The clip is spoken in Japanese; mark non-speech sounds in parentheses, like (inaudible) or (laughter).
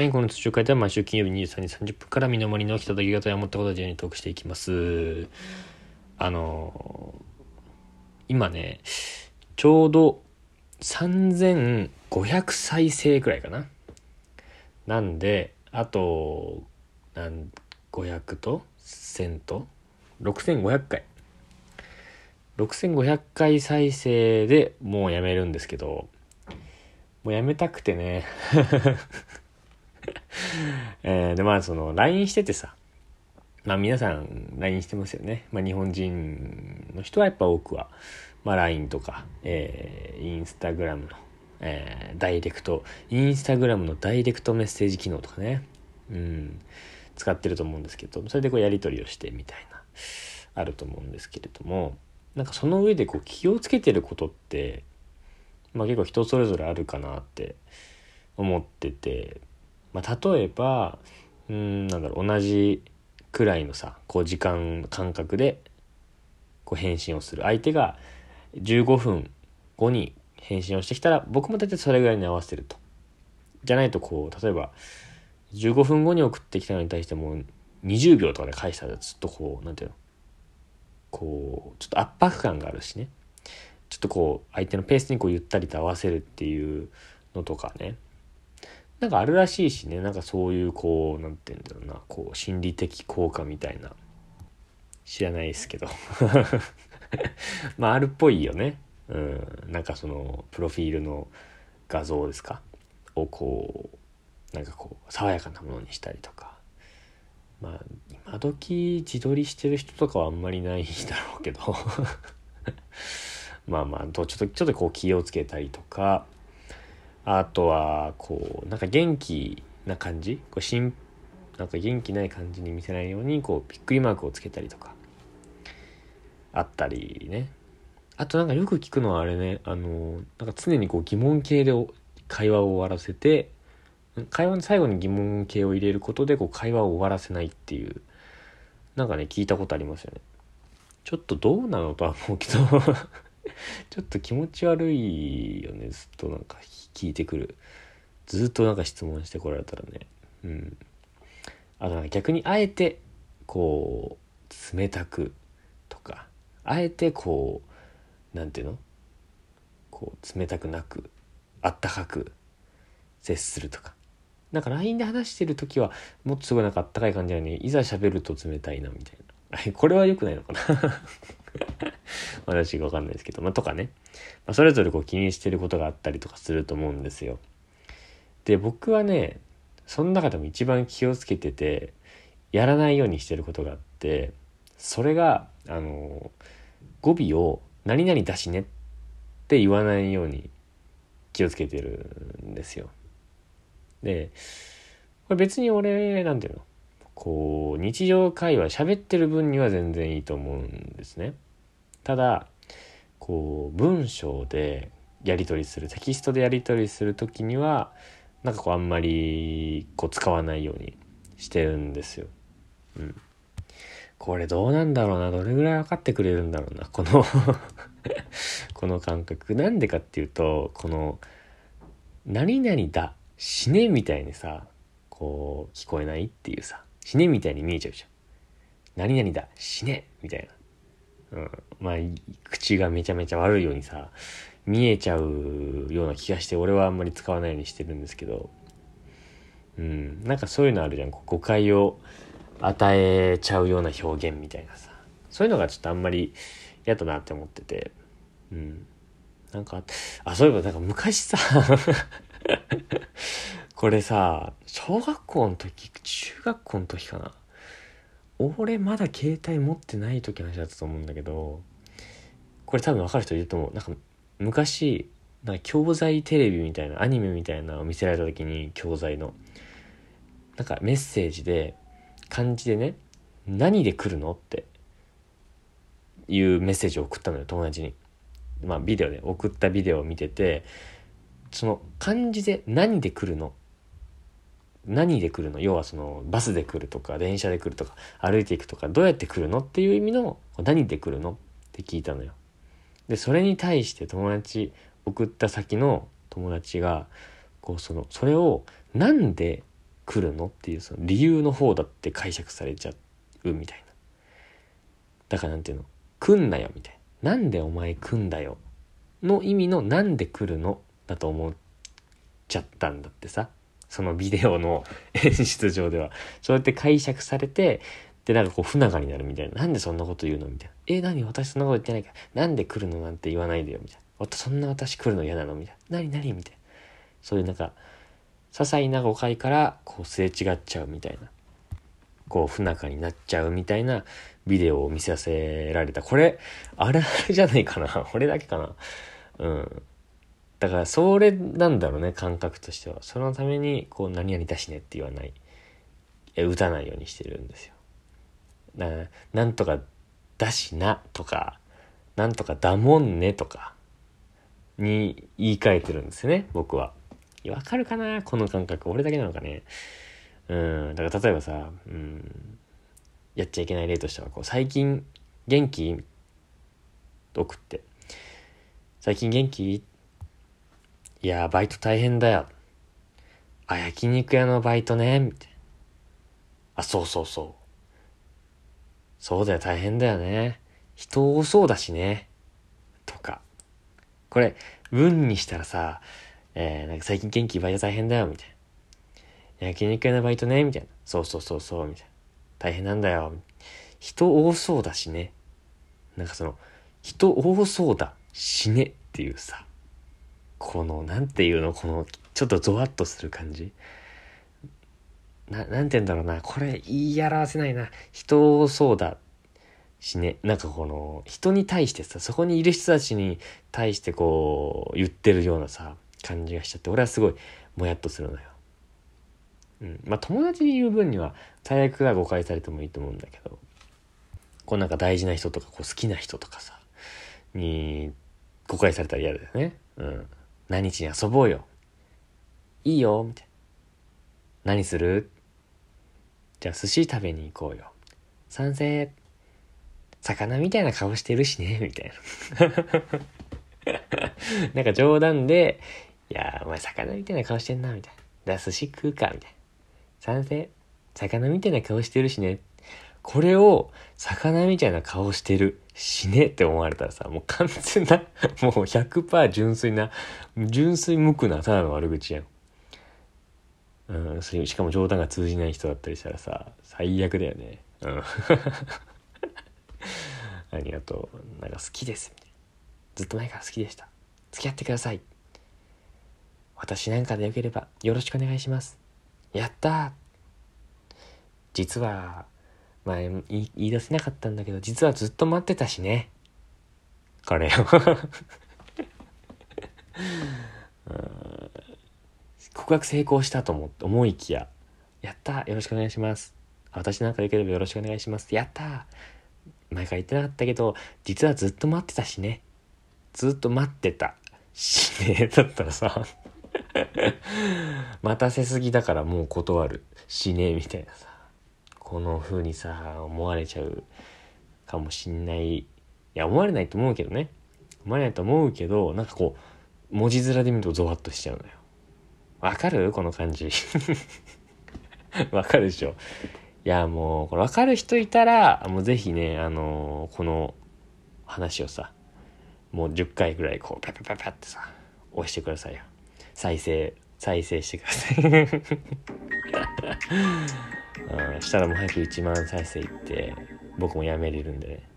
はい、この通常会では毎週金曜日23時30分から身の回りの起きた出来事や思ったことを自由にトークしていきます。あの今ね、ちょうど3500再生くらいかな。なんで、あと、なん500と1000と6500回。6500回再生でもうやめるんですけど、もうやめたくてね (laughs) (laughs) えー、で、まあその LINE しててさ、まあ皆さん LINE してますよね。まあ日本人の人はやっぱ多くは、まあ LINE とか、えー、インスタグラムの、えー、ダイレクト、インスタグラムのダイレクトメッセージ機能とかね、うん、使ってると思うんですけど、それでこうやり取りをしてみたいな、あると思うんですけれども、なんかその上でこう気をつけてることって、まあ結構人それぞれあるかなって思ってて、まあ、例えばうんなんだろう同じくらいのさこう時間感覚でこう返信をする。相手が15分後に返信をしてきたら僕も大体それぐらいに合わせると。じゃないとこう例えば15分後に送ってきたのに対しても20秒とかで返したらずっとこう何ていうのこうちょっと圧迫感があるしね。ちょっとこう相手のペースにこうゆったりと合わせるっていうのとかね。なんかあるらしいしね。なんかそういうこう何て言うんだろうな。こう心理的効果みたいな。知らないですけど。(laughs) まああるっぽいよね。うん。なんかそのプロフィールの画像ですか？をこうなんかこう爽やかなものにしたりとか。まあ今時自撮りしてる人とかはあんまりないだろうけど。(laughs) まあまあちょっとちょっとこう気をつけたりとか。あとはこうなんか元気な感じ？こうしんなんか元気ない感じに見せないようにこうびっくりマークをつけたりとかあったりね。あとなんかよく聞くのはあれね。あのなんか常にこう疑問形で会話を終わらせて会話の最後に疑問形を入れることでこう会話を終わらせないっていうなんかね聞いたことありますよね。ちょっとどうなのとは思うけど。(laughs) ちょっと気持ち悪いよね。ずっとなんか聞いてくる。ずっとなんか質問してこられたらね。うん。あと逆にあえてこう冷たくとかあえてこう何て言うの？こう冷たくなくあったかく接するとか。なんか LINE で話してる時はもっとすごいなんかあったかい感じなのにいざ喋ると冷たいなみたいな。(laughs) これは良くないのかな。私がわかんないですけど、まあ、とかね、まあ、それぞれこう気にしてることがあったりとかすると思うんですよ。で、僕はね、その中でも一番気をつけてて、やらないようにしてることがあって、それが、あの、語尾を何々だしねって言わないように気をつけてるんですよ。で、これ別に俺、なんていうのこう、日常会話喋ってる分には全然いいと思うんですね。ただこう文章でやり取りするテキストでやり取りする時にはなんかこうあんまりこう使わないようにしてるんですよ。うん。これどうなんだろうなどれぐらい分かってくれるんだろうなこの (laughs) この感覚。なんでかっていうとこの「何々だ死ね」みたいにさこう聞こえないっていうさ死ねみたいに見えちゃうじゃん。何々だ死ねみたいな。うん、まあ口がめちゃめちゃ悪いようにさ見えちゃうような気がして俺はあんまり使わないようにしてるんですけど。うん。なんかそういうのあるじゃん。誤解を与えちゃうような表現みたいなさ。そういうのがちょっとあんまり嫌だなって思ってて。うん。なんかあそういえばなんか昔さ (laughs) これさ小学校の時中学校の時かな。俺まだ携帯持ってない時の話だったと思うんだけどこれ多分分かる人いると思うなんか昔なんか教材テレビみたいなアニメみたいなのを見せられた時に教材のなんかメッセージで漢字でね「何で来るの?」っていうメッセージを送ったのよ友達にまあビデオで送ったビデオを見ててその漢字で「何で来るの?」何で来るの？要はそのバスで来るとか電車で来るとか歩いていくとかどうやって来るのっていう意味の何で来るの？って聞いたのよ。でそれに対して友達送った先の友達がこうそのそれをなんで来るのっていうその理由の方だって解釈されちゃうみたいな。だからなんていうの？来んなよみたいな。なんでお前来んだよ？の意味のなんで来るの？だと思っちゃったんだってさ。そのビデオの演出上では。そうやって解釈されてでなんかこう不仲になるみたいな。なんでそんなこと言うのみたいな。え何私そんなこと言ってないか。らなんで来るのなんて言わないでよみたいな。そんな私来るの嫌なのみたいな。何何みたいな。そういうなんか些細な誤解からこうすれ違っちゃうみたいな。こう不仲になっちゃうみたいな。ビデオを見させられた。これあれあれじゃないかな。俺だけかな。うん。だからそれなんだろうね感覚としては。そのためにこう何々だしねって言わない。え打たないようにしてるんですよ。ななんとかだしなとかなんとかだもんねとかに言い換えてるんですよね僕は。わかるかなこの感覚。俺だけなのかね。うんだから例えばさうんやっちゃいけない例としてはこう最近元気？送って。最近元気？いやバイト大変だよ。あ焼肉屋のバイトね。みたいな。あそうそうそう。そうだよ大変だよね。人多そうだしね。とか。これ文にしたらさえー、なんか最近元気バイト大変だよ。みたいな。焼肉屋のバイトね。みたいな。そうそうそうそう。みたいな。大変なんだよ。人多そうだしね。なんかその人多そうだしねっていうさ。このなんていうのこのちょっとゾワッとする感じななんて言うんだろうなこれ言い表せないな人多そうだしねなんかこの人に対してさそこにいる人たちに対してこう言ってるようなさ感じがしちゃって俺はすごいもやっとするのよ。うん、まあ友達に言う分には最悪が誤解されてもいいと思うんだけどこうなんか大事な人とかこう好きな人とかさに誤解されたら嫌だよね。うん。何日に遊ぼうよ。いいよ。みたいな。何する？じゃあ寿司食べに行こうよ。賛成。魚みたいな顔してるしね。みたいな。(laughs) なんか冗談で、いやお前魚みたいな顔してんな、みたいな。じゃあ寿司食うか、みたいな。賛成。魚みたいな顔してるしね。これを魚みたいな顔してるしねって思われたらさもう完全なもう100%純粋な純粋無垢なただの悪口やん。うん、しかも冗談が通じない人だったりしたらさ最悪だよね。うん、(laughs) ありがとう。なんか好きです。ずっと前から好きでした。付き合ってください。私なんかでよければよろしくお願いします。やった実はまあ言い出せなかったんだけど実はずっと待ってたしね。これを告白成功したと思って思いきや。やったよろしくお願いします。私なんかできればよろしくお願いします。やった。前から言ってなかったけど実はずっと待ってたしね。ずっと待ってた。しねだったらさ。(laughs) 待たせすぎだからもう断る。しねみたいなさ。この風にさ思われちゃうかもしんない。いや思われないと思うけどね。思われないと思うけどなんかこう文字面で見るとゾワッとしちゃうのよ。わかる？この感じ。(laughs) わかるでしょ？いやもうこれ分かる人いたらもうぜひねあのー、この話をさもう10回ぐらいこうパパパパってさ押してくださいよ。再生再生してください。(laughs) したらもう早く1万再生いって僕もやめれるんでね。